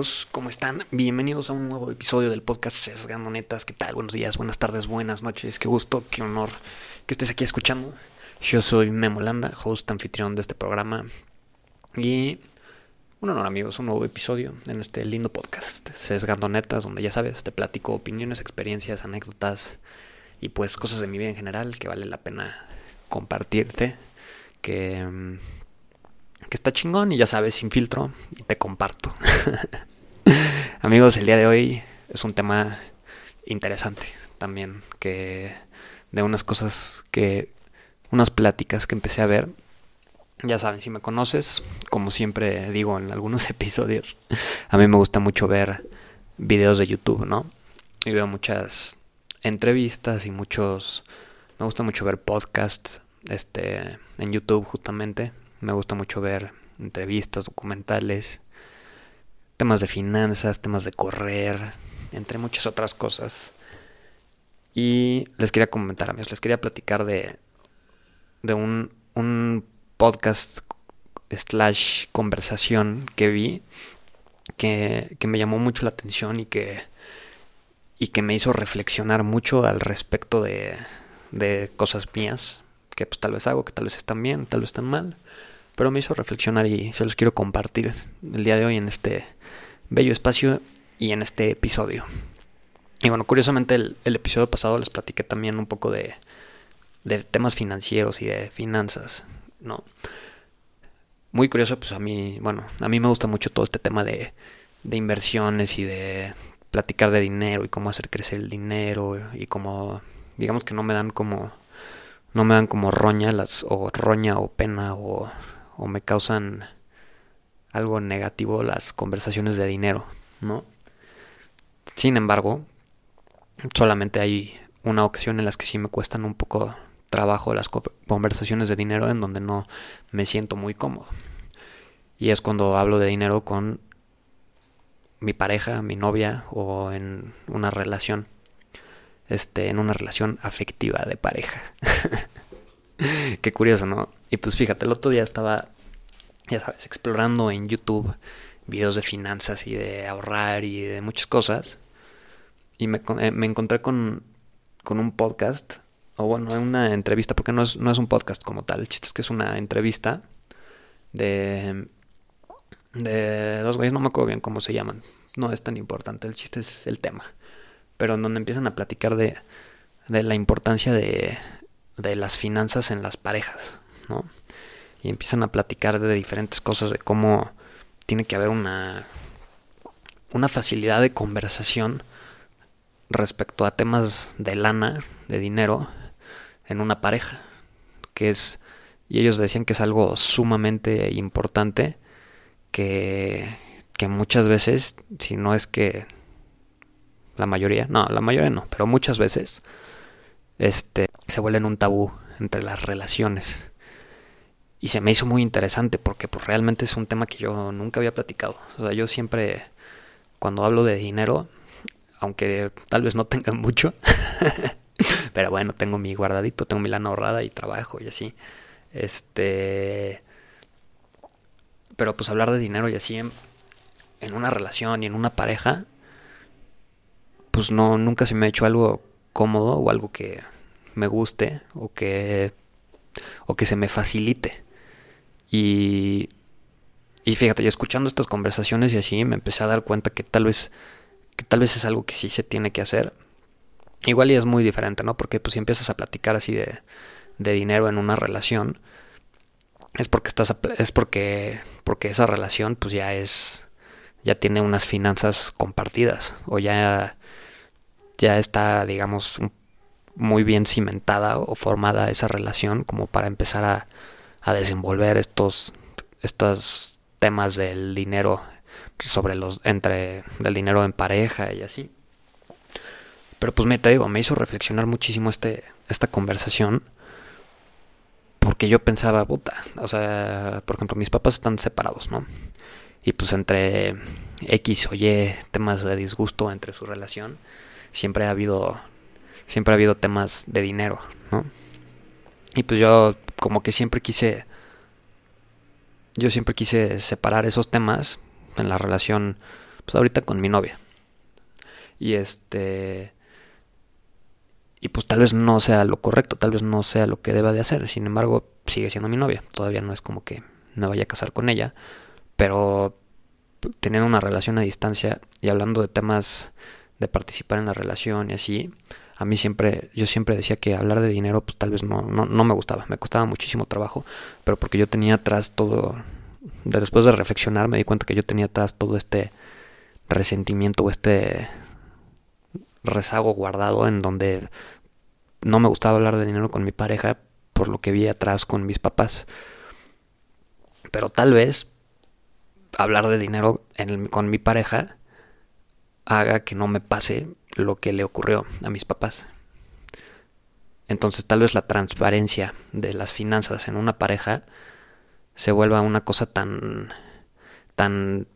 amigos? ¿Cómo están? Bienvenidos a un nuevo episodio del podcast Sesgando Netas. ¿Qué tal? Buenos días, buenas tardes, buenas noches. Qué gusto, qué honor que estés aquí escuchando. Yo soy Memo Landa, host anfitrión de este programa. Y un honor amigos, un nuevo episodio en este lindo podcast Sesgando Netas, donde ya sabes, te platico opiniones, experiencias, anécdotas y pues cosas de mi vida en general que vale la pena compartirte. Que mm, que está chingón y ya sabes, sin filtro, y te comparto. Amigos, el día de hoy es un tema interesante también, que de unas cosas que, unas pláticas que empecé a ver. Ya saben, si me conoces, como siempre digo en algunos episodios, a mí me gusta mucho ver videos de YouTube, ¿no? Y veo muchas entrevistas y muchos, me gusta mucho ver podcasts, este, en YouTube justamente me gusta mucho ver entrevistas, documentales, temas de finanzas, temas de correr, entre muchas otras cosas. Y les quería comentar, amigos, les quería platicar de, de un, un podcast slash conversación que vi que, que, me llamó mucho la atención y que, y que me hizo reflexionar mucho al respecto de, de cosas mías que pues tal vez hago, que tal vez están bien, tal vez están mal pero me hizo reflexionar y se los quiero compartir el día de hoy en este bello espacio y en este episodio. Y bueno, curiosamente el, episodio pasado les platiqué también un poco de, de temas financieros y de finanzas, ¿no? Muy curioso, pues a mí, bueno, a mí me gusta mucho todo este tema de, de inversiones y de platicar de dinero y cómo hacer crecer el dinero y cómo, digamos que no me dan como, no me dan como roña las, o roña o pena o o me causan algo negativo las conversaciones de dinero, ¿no? Sin embargo, solamente hay una ocasión en las que sí me cuestan un poco trabajo las conversaciones de dinero en donde no me siento muy cómodo. Y es cuando hablo de dinero con mi pareja, mi novia o en una relación este en una relación afectiva de pareja. Qué curioso, ¿no? Y pues fíjate, el otro día estaba, ya sabes, explorando en YouTube videos de finanzas y de ahorrar y de muchas cosas. Y me, eh, me encontré con, con un podcast, o bueno, una entrevista, porque no es, no es un podcast como tal. El chiste es que es una entrevista de, de dos güeyes, no me acuerdo bien cómo se llaman. No es tan importante, el chiste es el tema. Pero en donde empiezan a platicar de, de la importancia de, de las finanzas en las parejas, ¿no? Y empiezan a platicar de diferentes cosas, de cómo tiene que haber una, una facilidad de conversación respecto a temas de lana, de dinero, en una pareja, que es, y ellos decían que es algo sumamente importante, que, que muchas veces, si no es que la mayoría, no, la mayoría no, pero muchas veces, este, se vuelven un tabú entre las relaciones. Y se me hizo muy interesante porque pues realmente es un tema que yo nunca había platicado. O sea, yo siempre cuando hablo de dinero, aunque tal vez no tenga mucho, pero bueno, tengo mi guardadito, tengo mi lana ahorrada y trabajo y así. Este pero pues hablar de dinero y así en, en una relación y en una pareja pues no nunca se me ha hecho algo cómodo o algo que me guste o que, o que se me facilite. Y, y fíjate, yo escuchando estas conversaciones y así me empecé a dar cuenta que tal vez, que tal vez es algo que sí se tiene que hacer. Igual y es muy diferente, ¿no? Porque pues si empiezas a platicar así de, de dinero en una relación, es porque estás es porque porque esa relación pues ya es ya tiene unas finanzas compartidas o ya ya está digamos muy bien cimentada o formada esa relación como para empezar a, a desenvolver estos, estos temas del dinero sobre los entre del dinero en pareja y así. Pero pues me te digo, me hizo reflexionar muchísimo este esta conversación porque yo pensaba, puta, o sea, por ejemplo, mis papás están separados, ¿no? Y pues entre X o Y temas de disgusto entre su relación, siempre ha habido siempre ha habido temas de dinero, ¿no? Y pues yo como que siempre quise, yo siempre quise separar esos temas en la relación Pues ahorita con mi novia. Y este y pues tal vez no sea lo correcto, tal vez no sea lo que deba de hacer. Sin embargo, sigue siendo mi novia. Todavía no es como que me vaya a casar con ella, pero teniendo una relación a distancia y hablando de temas de participar en la relación y así, a mí siempre, yo siempre decía que hablar de dinero pues tal vez no, no, no me gustaba, me costaba muchísimo trabajo, pero porque yo tenía atrás todo, después de reflexionar me di cuenta que yo tenía atrás todo este resentimiento o este rezago guardado en donde no me gustaba hablar de dinero con mi pareja por lo que vi atrás con mis papás. Pero tal vez hablar de dinero con mi pareja haga que no me pase lo que le ocurrió a mis papás. Entonces tal vez la transparencia de las finanzas en una pareja se vuelva una cosa tan tan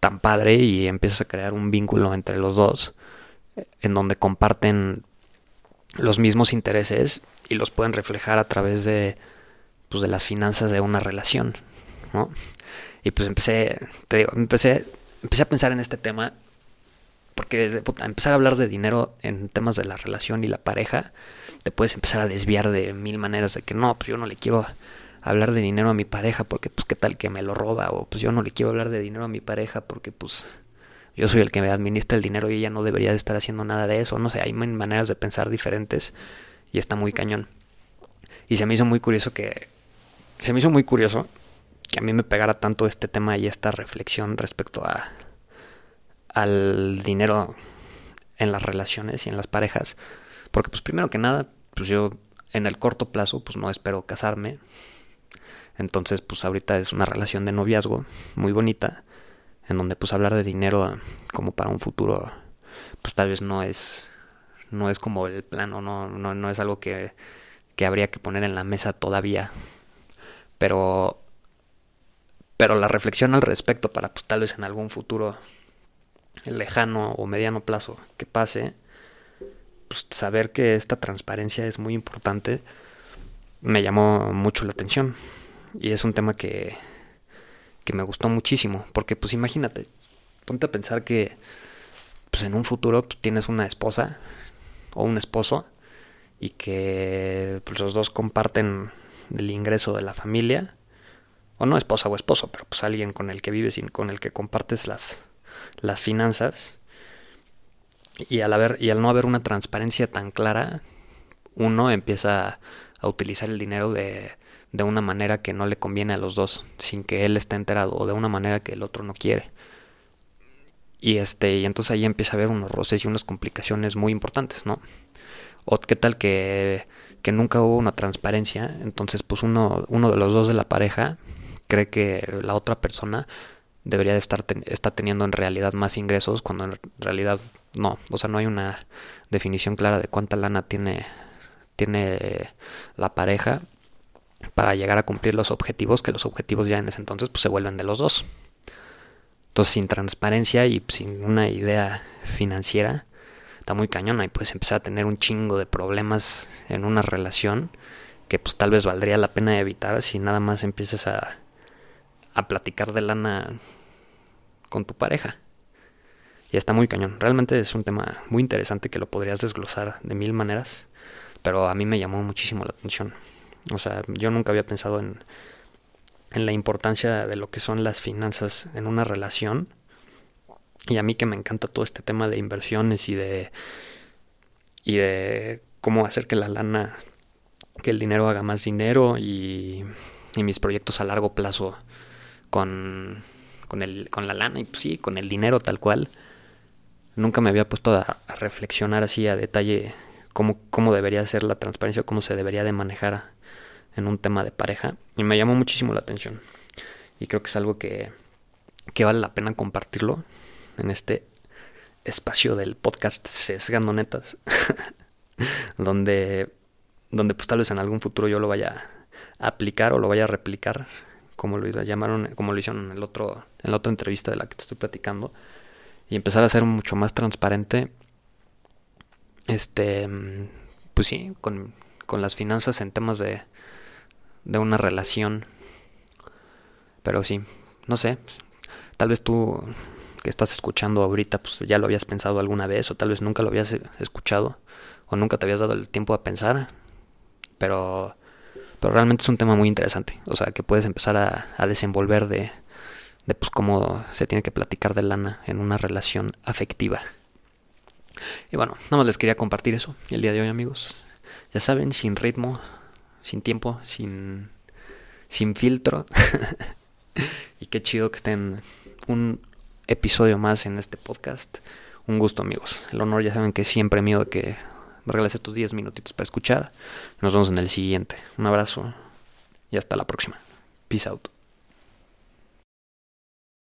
tan padre y empiezas a crear un vínculo entre los dos en donde comparten los mismos intereses y los pueden reflejar a través de, pues, de las finanzas de una relación, ¿no? Y pues empecé, te digo, empecé, empecé a pensar en este tema porque empezar a hablar de dinero en temas de la relación y la pareja, te puedes empezar a desviar de mil maneras de que no, pues yo no le quiero hablar de dinero a mi pareja porque pues qué tal que me lo roba o pues yo no le quiero hablar de dinero a mi pareja porque pues yo soy el que me administra el dinero y ella no debería de estar haciendo nada de eso. No sé, hay maneras de pensar diferentes y está muy cañón. Y se me hizo muy curioso que... Se me hizo muy curioso que a mí me pegara tanto este tema y esta reflexión respecto a al dinero en las relaciones y en las parejas. Porque pues primero que nada, pues yo en el corto plazo pues no espero casarme. Entonces pues ahorita es una relación de noviazgo muy bonita en donde pues hablar de dinero como para un futuro pues tal vez no es no es como el plano no no, no es algo que, que habría que poner en la mesa todavía pero pero la reflexión al respecto para pues tal vez en algún futuro lejano o mediano plazo que pase pues saber que esta transparencia es muy importante me llamó mucho la atención. Y es un tema que que me gustó muchísimo, porque pues imagínate, ponte a pensar que pues en un futuro pues, tienes una esposa o un esposo y que pues, los dos comparten el ingreso de la familia, o no esposa o esposo, pero pues alguien con el que vives y con el que compartes las, las finanzas. Y al, haber, y al no haber una transparencia tan clara, uno empieza a utilizar el dinero de, de una manera que no le conviene a los dos, sin que él esté enterado, o de una manera que el otro no quiere. Y este, y entonces ahí empieza a haber unos roces y unas complicaciones muy importantes, ¿no? O qué tal que, que nunca hubo una transparencia, entonces pues uno, uno de los dos de la pareja cree que la otra persona debería de estar está teniendo en realidad más ingresos cuando en realidad no, o sea, no hay una definición clara de cuánta lana tiene tiene la pareja para llegar a cumplir los objetivos, que los objetivos ya en ese entonces pues, se vuelven de los dos. Entonces, sin transparencia y sin una idea financiera, está muy cañona y puedes empezar a tener un chingo de problemas en una relación que pues tal vez valdría la pena evitar si nada más empiezas a, a platicar de lana con tu pareja. Y está muy cañón. Realmente es un tema muy interesante que lo podrías desglosar de mil maneras, pero a mí me llamó muchísimo la atención. O sea, yo nunca había pensado en, en la importancia de lo que son las finanzas en una relación. Y a mí que me encanta todo este tema de inversiones y de y de cómo hacer que la lana, que el dinero haga más dinero y, y mis proyectos a largo plazo con, con, el, con la lana y pues sí, con el dinero tal cual. Nunca me había puesto a, reflexionar así a detalle cómo, cómo debería ser la transparencia, cómo se debería de manejar en un tema de pareja y me llamó muchísimo la atención. Y creo que es algo que, que vale la pena compartirlo en este espacio del podcast Sesgando Netas, donde, donde pues tal vez en algún futuro yo lo vaya a aplicar o lo vaya a replicar, como lo llamaron, como lo hicieron en el otro, en la otra entrevista de la que te estoy platicando, y empezar a ser mucho más transparente, este, pues sí, con, con las finanzas en temas de, de una relación. Pero sí, no sé, tal vez tú que estás escuchando ahorita, pues ya lo habías pensado alguna vez o tal vez nunca lo habías escuchado o nunca te habías dado el tiempo a pensar, pero, pero realmente es un tema muy interesante, o sea, que puedes empezar a, a desenvolver de, de pues cómo se tiene que platicar de lana en una relación afectiva. Y bueno, nada más les quería compartir eso el día de hoy, amigos. Ya saben, sin ritmo, sin tiempo, sin, sin filtro. y qué chido que estén un episodio más en este podcast. Un gusto, amigos. El honor ya saben que siempre mío que me tus 10 minutitos para escuchar. Nos vemos en el siguiente. Un abrazo y hasta la próxima. Peace out.